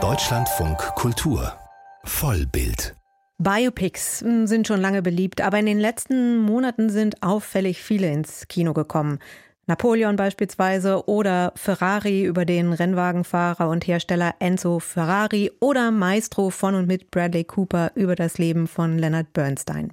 Deutschlandfunk Kultur Vollbild Biopics hm, sind schon lange beliebt, aber in den letzten Monaten sind auffällig viele ins Kino gekommen. Napoleon beispielsweise oder Ferrari über den Rennwagenfahrer und Hersteller Enzo Ferrari oder Maestro von und mit Bradley Cooper über das Leben von Leonard Bernstein.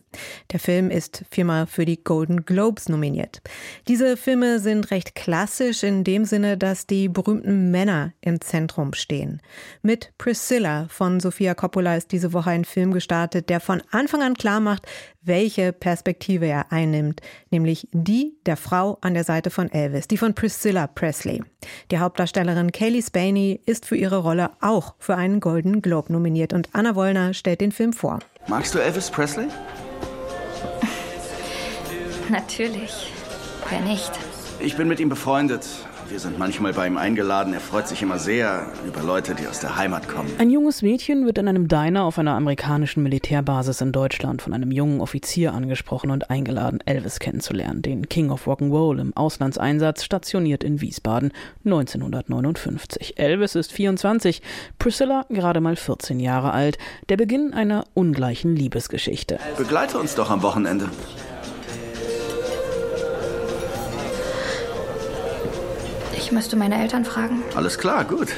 Der Film ist viermal für die Golden Globes nominiert. Diese Filme sind recht klassisch in dem Sinne, dass die berühmten Männer im Zentrum stehen. Mit Priscilla von Sofia Coppola ist diese Woche ein Film gestartet, der von Anfang an klar macht, welche Perspektive er einnimmt, nämlich die der Frau an der Seite von Elvis, die von Priscilla Presley. Die Hauptdarstellerin Kaylee Spaney ist für ihre Rolle auch für einen Golden Globe nominiert und Anna Wollner stellt den Film vor. Magst du Elvis Presley? Natürlich. Wer nicht? Ich bin mit ihm befreundet. Wir sind manchmal bei ihm eingeladen. Er freut sich immer sehr über Leute, die aus der Heimat kommen. Ein junges Mädchen wird in einem Diner auf einer amerikanischen Militärbasis in Deutschland von einem jungen Offizier angesprochen und eingeladen, Elvis kennenzulernen, den King of Rock'n'Roll im Auslandseinsatz, stationiert in Wiesbaden 1959. Elvis ist 24, Priscilla gerade mal 14 Jahre alt. Der Beginn einer ungleichen Liebesgeschichte. Begleite uns doch am Wochenende. Ich müsste meine Eltern fragen. Alles klar, gut.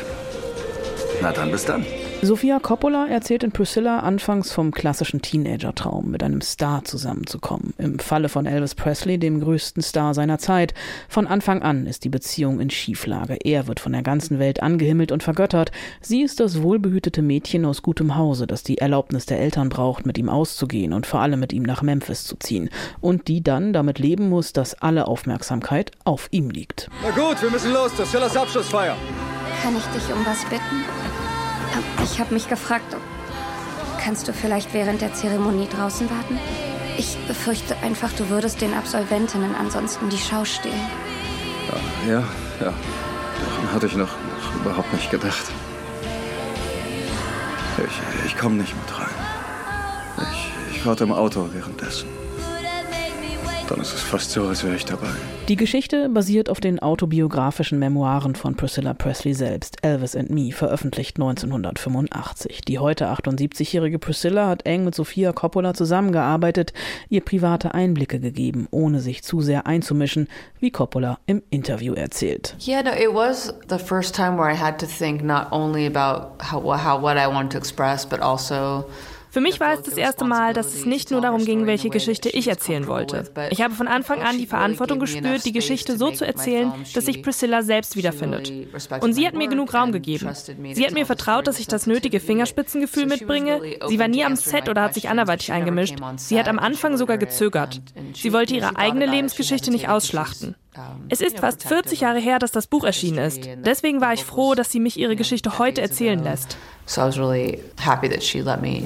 Na dann, bis dann. Sofia Coppola erzählt in Priscilla anfangs vom klassischen Teenager-Traum, mit einem Star zusammenzukommen. Im Falle von Elvis Presley, dem größten Star seiner Zeit. Von Anfang an ist die Beziehung in Schieflage. Er wird von der ganzen Welt angehimmelt und vergöttert. Sie ist das wohlbehütete Mädchen aus gutem Hause, das die Erlaubnis der Eltern braucht, mit ihm auszugehen und vor allem mit ihm nach Memphis zu ziehen. Und die dann damit leben muss, dass alle Aufmerksamkeit auf ihm liegt. Na gut, wir müssen los. Das ist Sillas Abschlussfeier. Kann ich dich um was bitten? Ich habe mich gefragt, kannst du vielleicht während der Zeremonie draußen warten? Ich befürchte einfach, du würdest den Absolventinnen ansonsten die Schau stehlen. Ja, ja, ja. Daran hatte ich noch, noch überhaupt nicht gedacht. Ich, ich komme nicht mit rein. Ich, ich warte im Auto währenddessen. Dann ist es fast so, als wäre ich dabei. Die Geschichte basiert auf den autobiografischen Memoiren von Priscilla Presley selbst, Elvis and Me, veröffentlicht 1985. Die heute 78-jährige Priscilla hat eng mit Sofia Coppola zusammengearbeitet, ihr private Einblicke gegeben, ohne sich zu sehr einzumischen, wie Coppola im Interview erzählt. Yeah, no, it was the first time where I had to think not only about how, how what I wanted to express, but also für mich war es das erste Mal, dass es nicht nur darum ging, welche Geschichte ich erzählen wollte. Ich habe von Anfang an die Verantwortung gespürt, die Geschichte so zu erzählen, dass sich Priscilla selbst wiederfindet. Und sie hat mir genug Raum gegeben. Sie hat mir vertraut, dass ich das nötige Fingerspitzengefühl mitbringe. Sie war nie am Set oder hat sich anderweitig eingemischt. Sie hat am Anfang sogar gezögert. Sie wollte ihre eigene Lebensgeschichte nicht ausschlachten. Es ist fast 40 Jahre her, dass das Buch erschienen ist. Deswegen war ich froh, dass sie mich ihre Geschichte heute erzählen lässt. So I was really happy that she let me.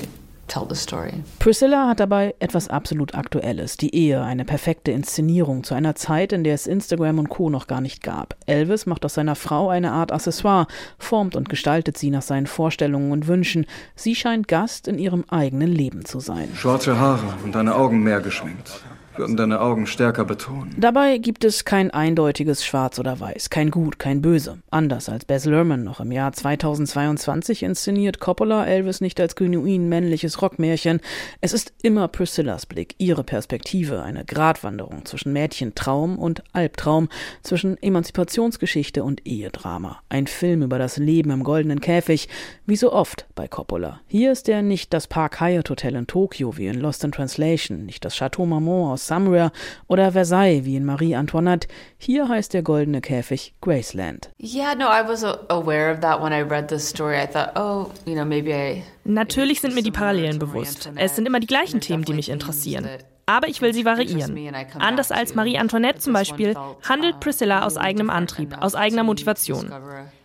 Priscilla hat dabei etwas absolut Aktuelles, die Ehe, eine perfekte Inszenierung zu einer Zeit, in der es Instagram und Co. noch gar nicht gab. Elvis macht aus seiner Frau eine Art Accessoire, formt und gestaltet sie nach seinen Vorstellungen und Wünschen. Sie scheint Gast in ihrem eigenen Leben zu sein. Schwarze Haare und deine Augen mehr geschminkt würden deine Augen stärker betonen. Dabei gibt es kein eindeutiges Schwarz oder Weiß, kein Gut, kein Böse. Anders als Baz Luhrmann noch im Jahr 2022 inszeniert Coppola Elvis nicht als genuin männliches Rockmärchen. Es ist immer Priscillas Blick, ihre Perspektive, eine Gratwanderung zwischen Mädchentraum und Albtraum, zwischen Emanzipationsgeschichte und Ehedrama. Ein Film über das Leben im goldenen Käfig, wie so oft bei Coppola. Hier ist er nicht das Park Hyatt Hotel in Tokio wie in Lost in Translation, nicht das Chateau Marmont aus Somewhere oder Versailles wie in Marie Antoinette. Hier heißt der goldene Käfig Graceland. Yeah, no, I was aware of that when I read this story. I thought, oh, you know, maybe I Natürlich sind mir die Parallelen bewusst. Es sind immer die gleichen Themen, die mich interessieren. Aber ich will sie variieren. Anders als Marie Antoinette zum Beispiel handelt Priscilla aus eigenem Antrieb, aus eigener Motivation.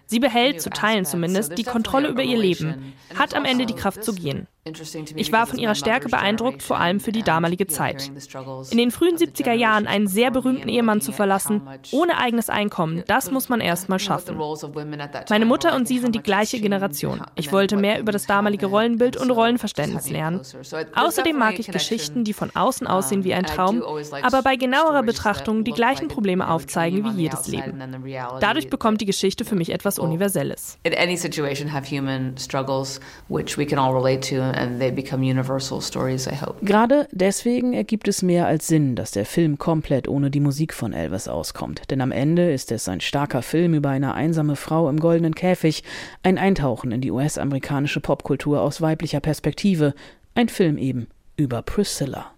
Sie behält, zu Teilen zumindest, die Kontrolle über ihr Leben, hat am Ende die Kraft zu gehen. Ich war von ihrer Stärke beeindruckt, vor allem für die damalige Zeit. In den frühen 70er Jahren einen sehr berühmten Ehemann zu verlassen, ohne eigenes Einkommen, das muss man erst mal schaffen. Meine Mutter und sie sind die gleiche Generation. Ich wollte mehr über das damalige Rollenbild und Rollenverständnis lernen. Außerdem mag ich Geschichten, die von außen aussehen wie ein Traum, aber bei genauerer Betrachtung die gleichen Probleme aufzeigen wie jedes Leben. Dadurch bekommt die Geschichte für mich etwas etwas Universelles. In any situation have human struggles which we can all relate to and they become universal stories, I hope. Gerade deswegen ergibt es mehr als Sinn, dass der Film komplett ohne die Musik von Elvis auskommt. Denn am Ende ist es ein starker Film über eine einsame Frau im goldenen Käfig, ein Eintauchen in die US-amerikanische Popkultur aus weiblicher Perspektive, ein Film eben über Priscilla.